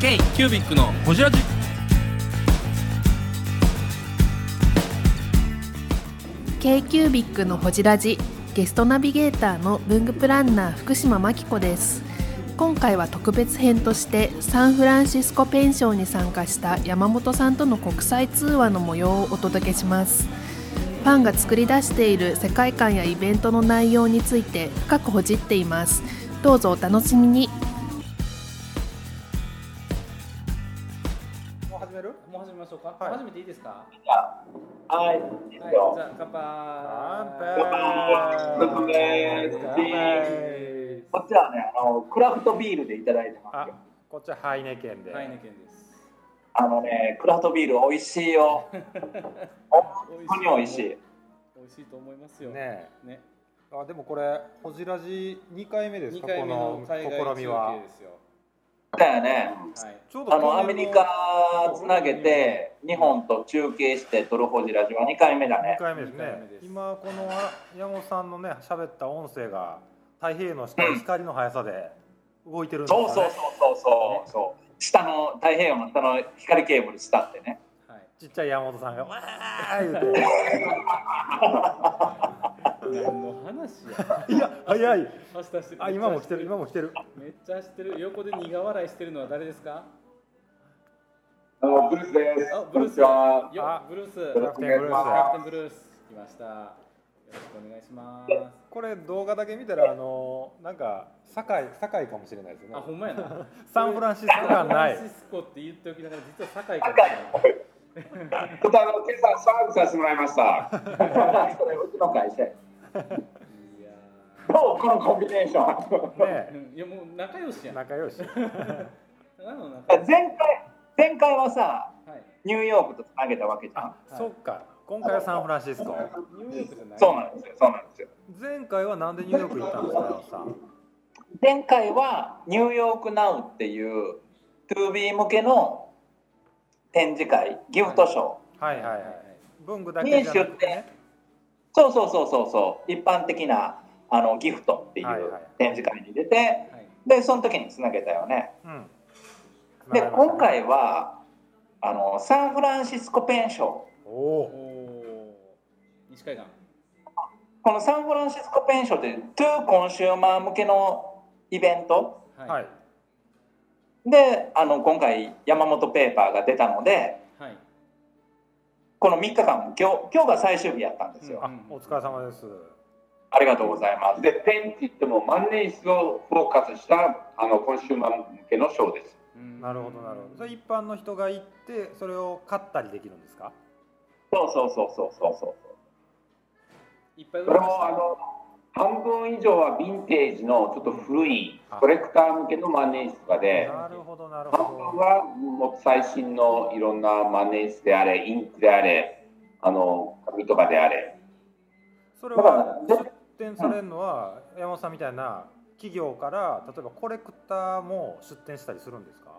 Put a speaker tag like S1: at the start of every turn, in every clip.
S1: K キュービックのホジラジ。
S2: k q b i c のほじラジゲストナビゲーターの文具プランナー福島真紀子です。今回は特別編としてサンフランシスコペンションに参加した山本さんとの国際通話の模様をお届けします。ファンが作り出している世界観やイベントの内容について深くほじっています。どうぞお楽しみに。
S1: しょうか、
S3: はい。
S1: 始めていいですか？
S4: はい、いいです
S1: はい
S4: よ。
S1: じゃあ乾杯。
S3: 乾杯。
S4: 乾杯。
S3: 乾杯
S4: こっちはね、あのクラフトビールでいただいてます
S3: あ
S4: よ。
S3: こっちはハイネケンで、
S1: ハイネケンです。
S4: あのね、クラフトビール美味しいよ。本当に美味しい。
S1: 美味しいと思いますよ。
S3: ね
S1: ね。
S3: あでもこれホジラジ2回目です
S1: 二
S3: か
S1: 回目の
S3: この
S1: 海外中
S3: 試みは。
S1: 継ですよ
S4: だよね。
S1: はい
S3: ちょうど
S4: あのアメリカつなげて日本と中継してトルホジラジは2回目だ
S3: 2
S4: ね。
S3: 回目ですね
S1: です
S3: 今このあ山本さんのね喋った音声が太平洋の下の光の速さで動いてるんですかね
S4: そうそうそうそうそうそう。下の太平洋の下の光ケーブル伝ってね。
S1: はい
S3: ちっちゃい山本さんがわー言うて
S1: 何の話や。
S3: いや早い。
S1: 走ったしてる
S3: あ今も来てる今も来てる。
S1: めっちゃ走ってる。横で苦笑いしてるのは誰ですか？
S5: あのブルースです。
S1: あブルース。よ
S3: あ
S1: ブルース。
S3: キャプテンブルー
S1: キャプ
S3: ス。
S1: テンブルース。来ました。よろしくお願いします。
S3: これ動画だけ見たらあのなんか堺堺かもしれないですね。
S1: あほんまやな。
S3: サンフランシスコ感ない。
S1: サンフランシスコって言っておきながら実は堺かもしれない
S5: ちょっとあの今朝サーブさせてもらいました。
S4: それうちの会社。
S1: いや
S4: どうこのコンビネー。ション。
S3: ね
S1: ーいやもう仲良しやん。
S3: 仲良し。
S1: ただの仲良し。
S4: 前回前回はさ
S1: はい。
S4: ニューヨークとつなげたわけじゃん。
S3: あそっか。今回はサンフランシスコ。
S1: ニューヨークじゃない。
S4: そうなんですよ。そうなんですよ。
S3: 前回はなんでニューヨーク行ったんですかさん。
S4: 前回はニューヨークナウっていう 2B 向けの展示会ギフトショー、
S3: はいはいはい。文具だけじゃなくてね
S4: そうそうそうそうそう。一般的なあのギフトっていう
S3: はいはい。
S4: 展示会に出て
S1: はい。
S4: でその時につなげたよね。
S3: うん。
S4: で今回はあのサンフランシスコ Pen Show。
S3: お
S1: お西海岸。
S4: このサンフランシスコ Pen Show って to consumer 向けのイベント？
S1: はい。
S3: はい
S4: であの今回山本ペーパーが出たので
S1: はい
S4: この3日間今日今日が最終日やったんですよ、
S3: あお疲れ様です。
S4: ありがとうございます。
S5: で、ペンって言っても万年筆をフォーカスしたあのコンシューマー向けのショーです。
S1: うん。
S3: なるほどなるほど。それ一般の人が行ってそれを買ったりできるんですか？
S4: そうそうそうそうそうそう。
S1: いっぱい売
S5: それ
S1: れました。
S5: もあの半分以上はヴィンテージのちょっと古いコレクター向けの万年筆とかで、
S3: なるほどなる
S5: 半分
S3: ほど
S5: はもう最新のいろんな万年筆であれ、インクであれ、あの紙とかであれ。
S3: それは出店されるのは山本さんみたいな企業から例えばコレクターも出店したりするんですか？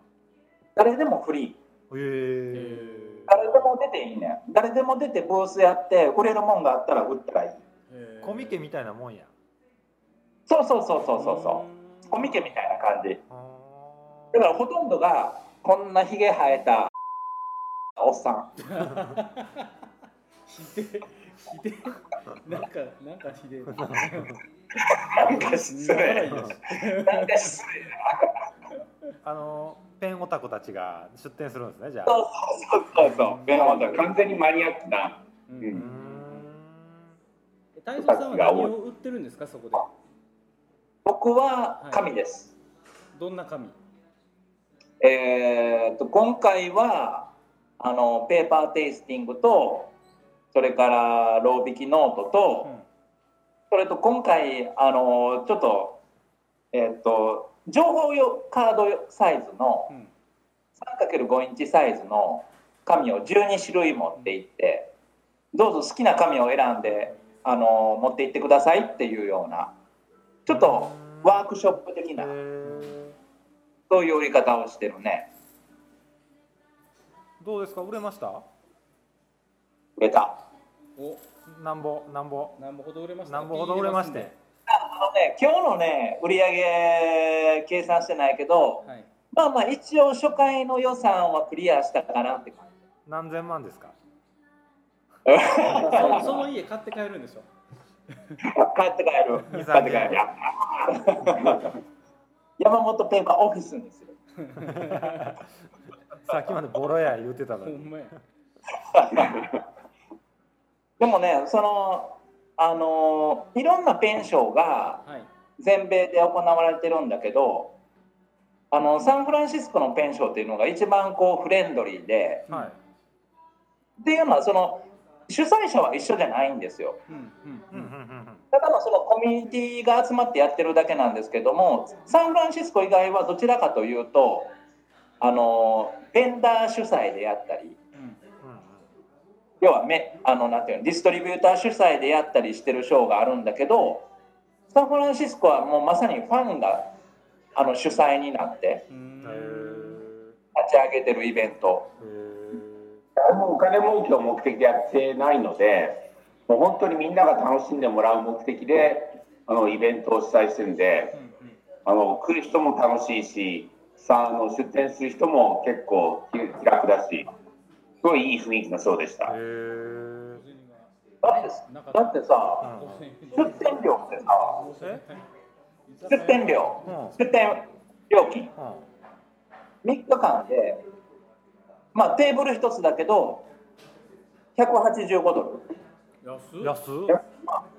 S4: 誰でもフリー。
S3: へえ
S4: 誰でも出ていいね誰でも出てブースやって売れるもんがあったら売ったらいい
S3: コミケみたいなもんや。
S4: そうそうそうそうそうそう。コミケみたいな感じ。
S3: あ
S4: だからほとんどがこんなひげ生えたおっさん。
S1: ひでひでなんかなんかひで
S4: なんか失礼。なんか失礼。
S3: ーあのペンオタクたちが出店するんですねじゃあ。
S4: そうそうそうそう。
S5: ベノマ完全にマニアックな。
S1: う
S3: うん。ーん
S1: 泰三さんは何を売ってるんですかそこで？
S4: 僕は紙です、
S1: どんな紙
S4: えー、と今回はあのペーパーテイスティングとそれからロー引きノートと、
S1: うん。
S4: それと今回あのちょっとえっ、と情報用カードサイズの
S1: うん。
S4: 3×5 インチサイズの紙を12種類持っていってどうぞ好きな紙を選んであの持って行ってくださいっていうようなちょっとワークショップ的なそういう売り方をしてるね。
S3: どうですか？売れました？
S4: 売れた。
S1: お
S3: なんぼなんぼ？
S1: 何本ほど売れました？
S3: なんぼほど売れまして？
S4: あのね今日のね売り上げ計算してないけど
S1: はい。
S4: まあまあ一応初回の予算はクリアしたかなって感
S3: 何千万ですか？
S4: じ
S1: そその家買って帰るんでしょ
S4: 帰って帰る。
S3: 二
S4: 帰って帰る。山本ペーパーオフィスにする
S3: さっきまでボロや言ってたのに。
S4: でもねそのあのいろんなペンションが
S1: はい。
S4: 全米で行われてるんだけどあのサンフランシスコのペンションっていうのが一番こうフレンドリーで
S3: はい。
S4: っていうのはその主催者は一緒じゃないんですよ。ただのそのコミュニティが集まってやってるだけなんですけどもサンフランシスコ以外はどちらかというとあのベンダー主催でやったり要はめあのなんていうのディストリビューター主催でやったりしてるショーがあるんだけどサンフランシスコはもうまさにファンがあの主催になって立ち上げてるイベント
S5: 誰もお金儲けを目的でやってないので、もう本当にみんなが楽しんでもらう目的で、あのイベントを主催してるんで、あの来る人も楽しいし、さあの出店する人も結構気気楽だし、すごいいい雰囲気のショーでした。
S4: だってだってさ出店料ってさ
S3: え？
S4: 出店料。
S3: うん。
S4: 出店料金
S3: うん。
S4: 3日間でまあテーブル一つだけど185ドル。
S1: 安っ。
S3: 安っ。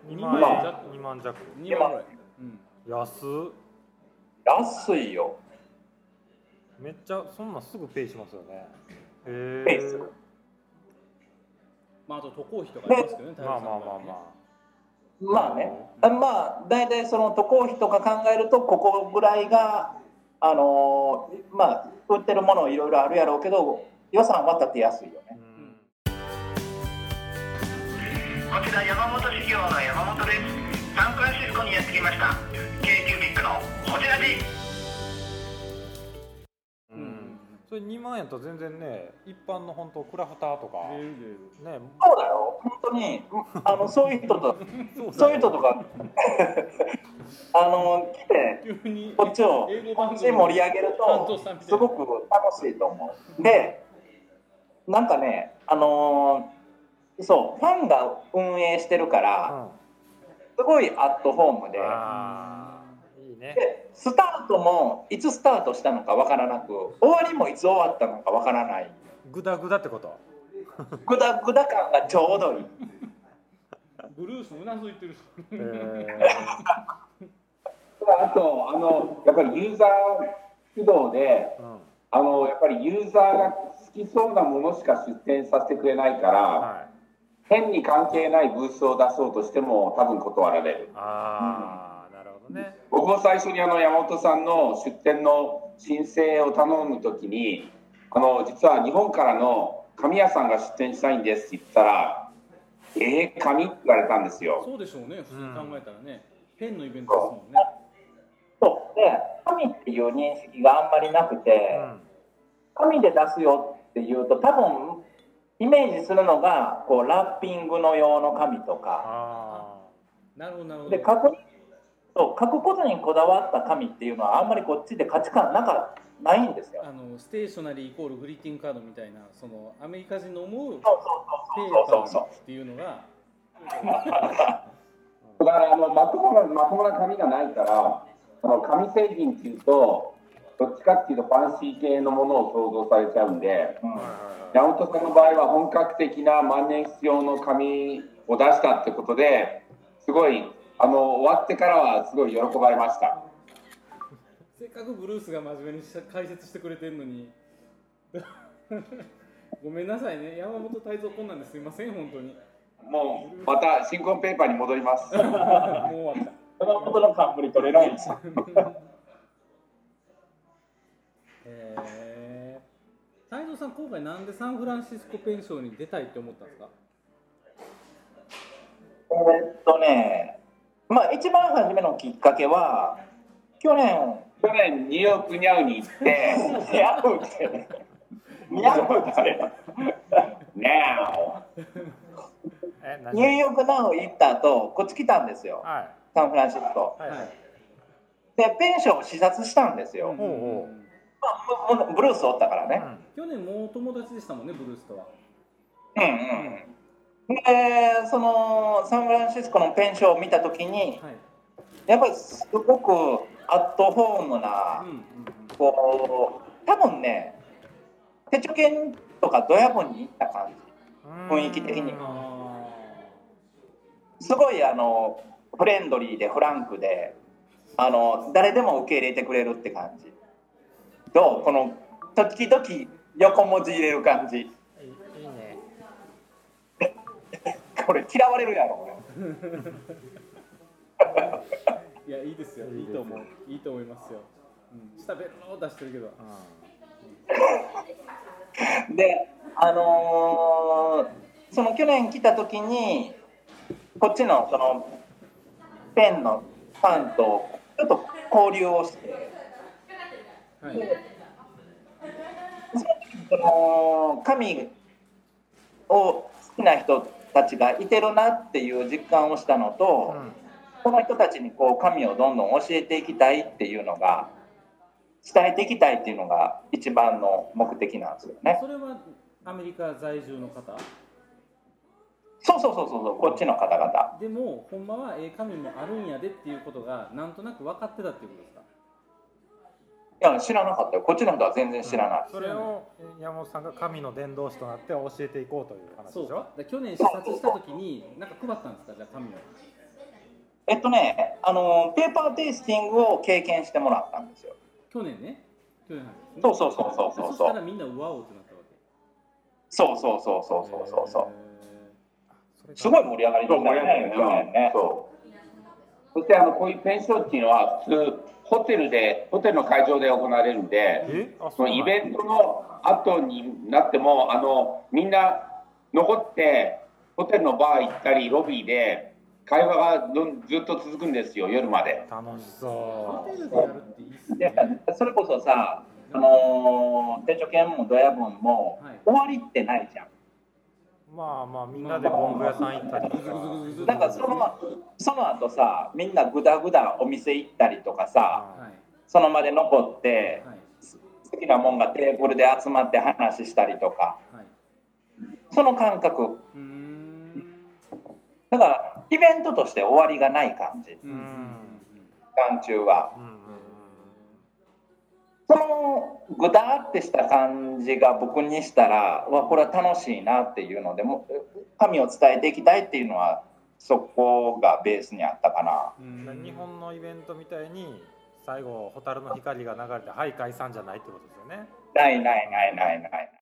S3: 2
S1: 万
S3: 万
S1: 弱
S3: 円2万弱。
S1: 2万。ぐらい。うん。
S3: 安っ。
S4: 安いよ。
S3: めっちゃそんなんすぐペイしますよね。へえ。
S4: ペイする。
S1: まああと渡航費とかありますけどね
S3: まあまあまあま
S4: まあね。あまあ大体その渡航費とか考えるとここぐらいがあのーまあ売ってるものいろいろあるやろうけど予算は立てやすいよね。
S6: こちら山本修行の山本です。サンフランシスコにやってきました。k キュービックのこちらで
S3: それ2万円と全然ね一般の本当クラフターとかね。
S4: そうだよ。本当にあのそういう人と
S3: そう
S4: そういう人とか。あの来てこっちをこっち盛り上げるとすごく楽しいと思う。でなんかねあのーそうファンが運営してるからすごいアットホームで
S3: いいね。
S4: でスタートもいつスタートしたのかわからなく終わりもいつ終わったのかわからない。
S3: グダグダってこと？
S4: グダグダ感がちょうどいい。
S1: ブルースうなずいてるし。
S3: へー。
S5: あと、あの、やっぱりユーザー主導で、
S3: うん。
S5: あの、やっぱりユーザーが好きそうなものしか出店させてくれないから、
S3: はい。
S5: 変に関係ないブースを出そうとしても多分断られる。
S3: ああなるほどね。
S5: 僕も最初にあの山本さんの出店の申請を頼むときに、あの、実は日本からの紙屋さんが出店したいんですって言ったら、えー、紙って言われたんですよ。
S1: そうでしょうね普通に考えたらね、ペンのイベントですもんね。
S4: そう。で神っていう認識があんまりなくて、
S3: うん。
S4: 紙で出すよっていうと多分イメージするのがこうラッピングの用の紙とか。
S3: あ
S1: なるほどなるほど。
S4: で書くそう書くことにこだわった紙っていうのはあんまりこっちで価値観なかないんですよ。
S1: あのステーショナリーイコールグリーティングカードみたいなそのアメリカ人の思うペーパーっていうのが。
S5: だからあのまともなまともな紙がないから、あの紙製品っていうと、どっちかっていうとファンシー系のものを想像されちゃうんで、山本さんの場合は本格的な万年筆用の紙を出したってことで、すごいあの終わってからはすごい喜ばれました。
S1: せっかくブルースが真面目にし解説してくれてるのに ごめんなさいね山本泰造こんなんですいません本当に
S5: もうまた新婚ペーパーに戻ります。
S1: もう終わった
S4: 山本の冠取れないんですよ。
S1: へえ泰造さん今回なんでサンフランシスコペンションに出たいって思ったんですか？
S4: えーっとねまあ一番初めのきっかけは去年
S5: 去年ニューヨークニャウに行って、
S4: 似合うって。似合うって。ニューヨークナウ行った後こっち来たんですよ。
S3: はい。
S4: サンフランシスコ。
S3: はいはい。
S4: でペンションを視察したんですよ、
S3: ほうほ
S4: まあ、ブルースおったからね。
S1: 去年もう友達でしたもんねブルースとは。
S4: うんうん。で、そのサンフランシスコのペンションを見たときに、
S1: はい。
S4: やっぱりすごくアットホームな
S1: うん、うん
S4: こう、多分ね、手帳犬とかドヤ分に行った感じ。雰囲気的に。すごいあのフレンドリーでフランクであの誰でも受け入れてくれるって感じどう？この時々横文字入れる感じ。
S3: いいね。
S4: これ嫌われるやろ
S1: いやいいですよ。いいと思う。いいと思いますよ、うん、下ベロを出してるけど。
S4: であのーその去年来た時にこっちのそのペンのファンとちょっと交流をして
S1: はい
S4: その神を好きな人たちがいてるなっていう実感をしたのと、この人たちにこう神をどんどん教えていきたいっていうのが伝えていきたいっていうのが一番の目的なんですよね。
S1: それはアメリカ在住の方？
S4: そうそうそうそうそうこっちの方々。
S1: でもほんまはええ神もあるんやでっていうことがなんとなく分かってたっていうことですか？
S4: いや知らなかったよ。こっちの人は全然知らない。
S3: それをえ山本さんが神の伝道師となって教えていこうという話でしょ？
S1: そう。去年視察した時に何か配ったんですか？じゃあ神を。
S4: えっとねあのペーパーテイスティングを経験してもらったんですよ。
S1: 去年ね。去年ね。
S4: そうそうそうそうそう
S1: そ
S4: う。
S1: みんなうわおってなったわけ。
S4: そうそうそうそうそうそうそう。
S3: それ
S4: すごい盛り上がり
S5: そう
S4: でしたよね
S5: 盛り上がる
S4: 去年ね。
S5: そう。そしてあのこういうペンションっていうのは普通ホテルでホテルの会場で行われるんで、そのイベントの後になってもあのみんな残ってホテルのバー行ったりロビーで会話がどんずっと続くんですよ夜まで。
S3: 楽し
S1: ホ
S3: そ
S1: テルでやるっていいっす
S4: で
S1: ね
S4: それこそさ、あのー、手帳犬もドヤ分も、
S1: はい。
S4: 終わりってないじゃん。
S3: うまあまあみんなで文具屋さん行ったりとか。
S4: なんかそのその後さみんなぐだぐだお店行ったりとかさ
S1: はい。
S4: その場で残って
S1: はい。
S4: 好きなもんがテーブルで集まって話したりとか。
S1: はい。
S4: その感覚。だからイベントとして終わりがない感じ。期間中はそのぐだってした感じが僕にしたらわこれは楽しいなっていうのでも神を伝えていきたいっていうのはそこがベースにあったかな。
S3: 日本のイベントみたいに最後蛍の光が流れてはい解散じゃないってことですよね
S4: ないないないないない。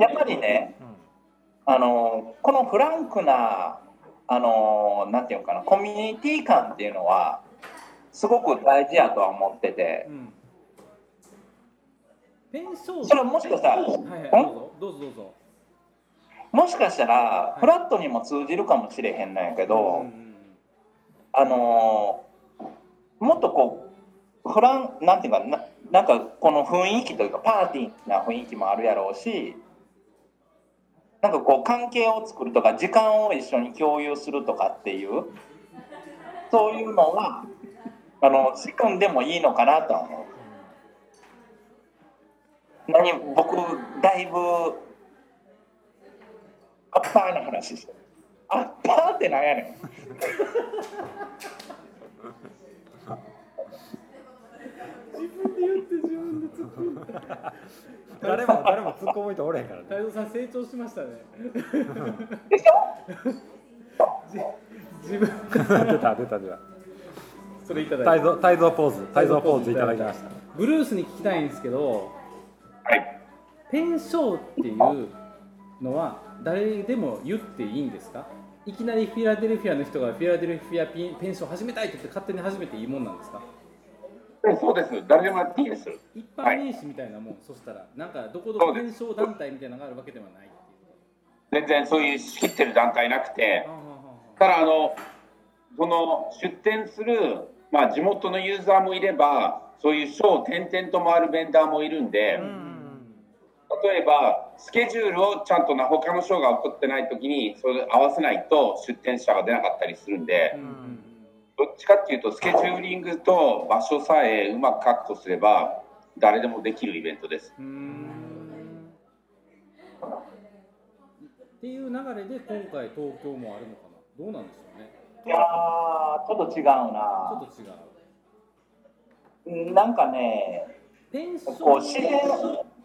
S4: やっぱりね、あのこのフランクなあのなんていうのかなコミュニティ感っていうのはすごく大事やとは思ってて。
S1: うん。
S4: それはもしかしたら
S1: はいはいどうぞどうぞどうぞ。
S4: もしかしたらフラットにも通じるかもしれへんのやけど、
S1: うんうん。
S4: あのもっとこうフランなんていうかななんかこの雰囲気というかパーティーな雰囲気もあるやろうしなんかこう関係を作るとか時間を一緒に共有するとかっていうそういうのはあの仕組んでもいいのかなとは思う。何僕だいぶアッパーな話してる。アッパーってなんやねん。
S3: 誰も誰も突っ込む人おれへんからね。
S1: 太蔵さん成長しましたね。
S4: でしょ
S1: 自分
S3: 出た出た出た。
S1: それいただいて。
S3: 太蔵太蔵ポーズ太蔵ポーズいただきました。
S1: ブルースに聞きたいんですけど
S5: はい。
S1: ペンショーっていうのは誰でも言っていいんですか？いきなりフィラデルフィアの人がフィラデルフィアピンペンション始めたいって言って勝手に始めていいもんなんですか？
S5: でそうです。誰でもやっていいです。
S1: 一般名詞みたいなもん、そしたらなんかどこどこペンショー団体みたいなのがあるわけではない
S5: 全然そういう仕切ってる団体なくて。ただあの、その出店する、まあ、地元のユーザーもいれば、そういうショーを転々と回るベンダーもいるんで、
S3: うんうん
S5: 例えば、スケジュールをちゃんとな他のショーが起こってない時にそれ合わせないと出店者が出なかったりするんで、
S1: うんうん
S5: どっちかっていうと、スケジューリングと場所さえうまく確保すれば、誰でもできるイベントです。
S1: っていう流れで今回東京もあるのかな？どうなんでしょうね？
S4: いやーちょっと違う
S1: ちょ
S4: な
S1: っと違う。
S4: うんなんかね
S1: ペンショ
S4: こう自然、
S1: ン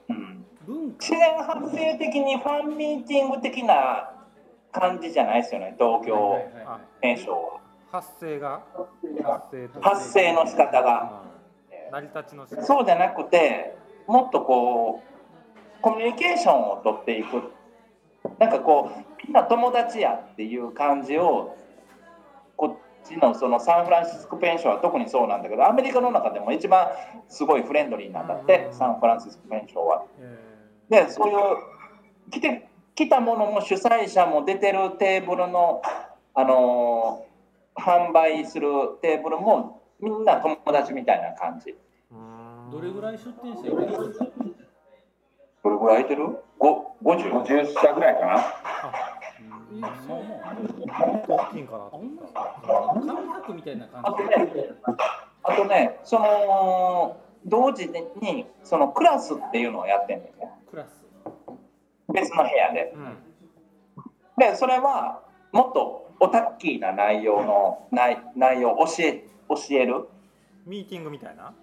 S4: うん、
S1: 文化？
S4: 自然発生的にファンミーティング的な感じじゃないですよね東京
S1: はいはいはいはい。
S4: 現象は
S3: 発生が発生
S4: の仕方が。
S3: うん成り立ちの仕方。
S4: そうじゃなくてもっとこうコミュニケーションを取っていく。なんかこうみんな友達やっていう感じをこっちのそのサンフランシスコペンションは特にそうなんだけどアメリカの中でも一番すごいフレンドリーなんだってサンフランシスコペンションは。
S3: え
S4: でそういう来て来たものも主催者も出てるテーブルの、あのー販売するテーブルもみんな友達みたいな感じ。
S1: どれぐらい出店者いる？
S4: どれぐらい空いてる ?50?
S5: 50社ぐらいかな。
S1: えそうも
S3: 大きいんかな
S1: あほん
S3: と思っ
S1: まですか紙博みたいな
S4: あ
S1: 感じ
S4: とね、あとね、その同時にそのクラスっていうのをやってんだよね。
S1: クラス
S4: 別の部屋で。
S3: たうん
S4: で、それはもっとオタッキーな内容の内内容を教え教える？
S3: ミーティングみたいな？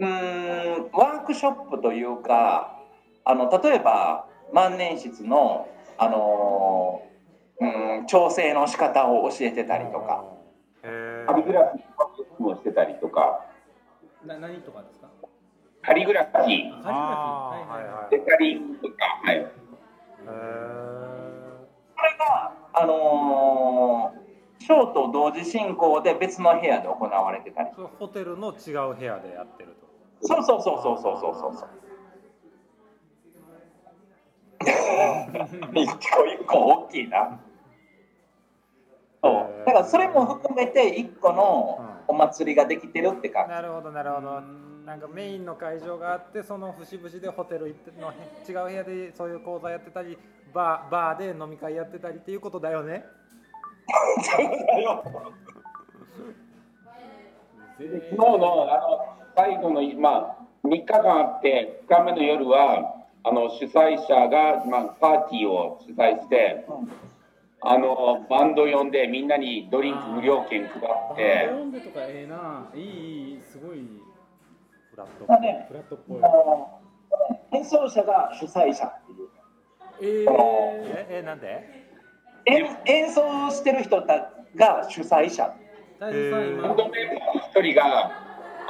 S4: うーん、ワークショップというか、あの例えば万年筆のあのーうん調整の仕方を教えてたりとか。
S3: へ
S5: カリグラフィーもしてたりとか、
S1: な何とかですか？
S5: カリグラフィー、
S1: カリグラフィーはいはいはい。
S5: デカリとか、
S4: と同時進行で別の部屋で行われてたり。
S3: ホテルの違う部屋でやってると
S4: そうそうそうそうそうそうそうそう。一個一個大きいな。そう。だからそれも含めて一個のお祭りができてるって感じ。
S3: なるほどなるほどなんかメインの会場があってその節々でホテル行っての違う部屋でそういう講座やってたりバーバーで飲み会やってたりっていうことだよね
S1: 全
S5: 昨日のあの最後の、まあ、3日間あって、2日目の夜は、あの主催者が、まあ、パーティーを主催して、あのバンド呼んで、みんなにドリンク無料券配っ
S1: バン
S5: て
S1: ド、読んでとかええな。いいいいすごい
S3: フラット
S4: まあね
S1: フラットっぽい。
S4: 演奏者が主催者っていう。
S1: え
S3: ええなんで？
S4: 演演奏してる人たが主催者。
S5: バ
S1: 今
S5: ンドメンバーの1人が、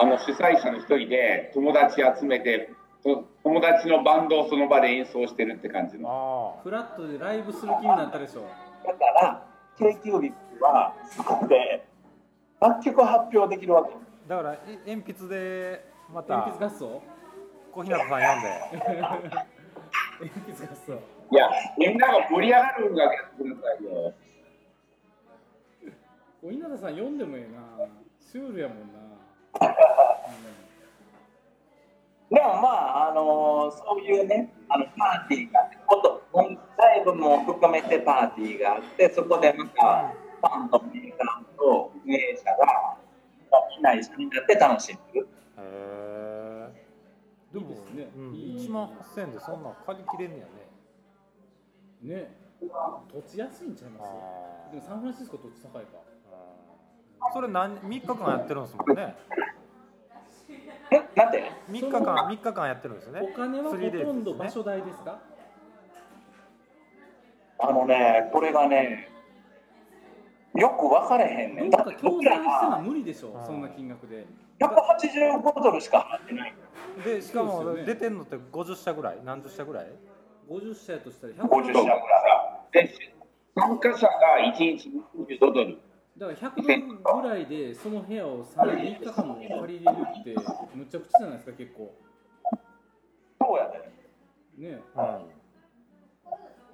S5: あの主催者の1人で、友達集めて、と友達のバンドをその場で演奏してるって感じの。
S3: あ
S1: フラットでライブする気になったでしょ。
S4: だから k q b はそこで楽曲発表できるわけ。
S3: あだからえ鉛筆でまた。
S1: 鉛筆合奏？
S3: 小日向さん読んで。
S1: 鉛筆合奏
S5: いや、みんなが盛り上がる音楽やってくださいよ。
S1: 小稲田さん読んでもええな。シュールやもんな、
S4: でもまあ、あのそういうね、あのパーティーがあって、ことライブも含めてパーティーがあって、そこでまたファンとメーカーと運営者がみんな一緒になって楽しんでる。
S3: へえでも
S1: いいですね。
S3: うん、
S1: いい
S3: 1万8000円でそんなん借りきれんねやね
S1: ね土地安いんちゃいます
S3: あ
S1: でもサンフランシスコ土地高いか。
S3: ーそれ何3日間やってるんですもんね。
S4: え、なんで
S3: 3日間3日間やってるんですよね。
S1: お金はほ
S3: 3days
S1: とんど場所代ですか？
S4: あのね、これがね、よく分かれへんねん。だって僕ら
S1: か協賛したら
S4: は、
S1: 無理でしょそんな金額で。
S4: 185ドルしか払ってない。
S3: でしかも出てんのって50社ぐらい何十社ぐらい？
S1: 50社やとしたら100
S4: 50社ぐらい
S5: で参加者が1日25ドル。
S1: だから100ドルぐらいでその部屋を3 3日間も借りれるってむちゃくちゃじゃないですか結構。
S4: そうやね。
S1: ね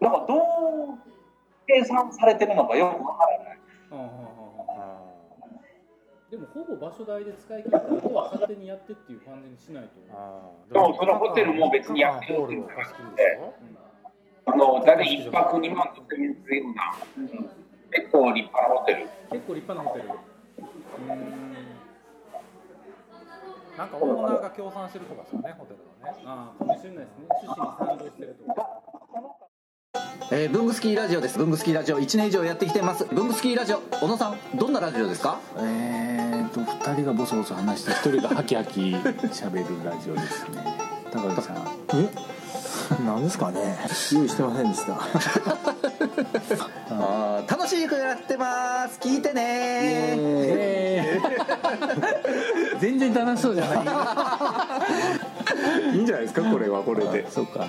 S4: なんかどう計算されてるのかよくわからない。
S1: はあはあでもほぼ場所代で使い切ったらあとは勝手にやってっていう感じにしないと
S5: でもそのホテルも別にやってる。
S3: ホールを貸し切りでしょ
S5: あの、大体1泊2万とかするような、結構立派なホテル。
S1: 結構立派なホテル。うーん。
S3: なんかオーナーが協賛してるとかですよねホテルのね。
S1: ああかもしれないですね。趣旨に賛同してるとか
S7: えー、ブングスキーラジオです。ブングスキーラジオ。1年以上やってきてます。ブングスキーラジオ。小野さんどんなラジオですか？
S8: えーと2人がボソボソ話して1人がハキハキ喋るラジオですね。高木さん。
S9: え？なんですかね。用意してませんでした。
S7: あー楽しくやってます。聞いてね。
S8: 全然楽しそうじゃない。
S9: いいんじゃないですか？これはこれで。
S8: そうか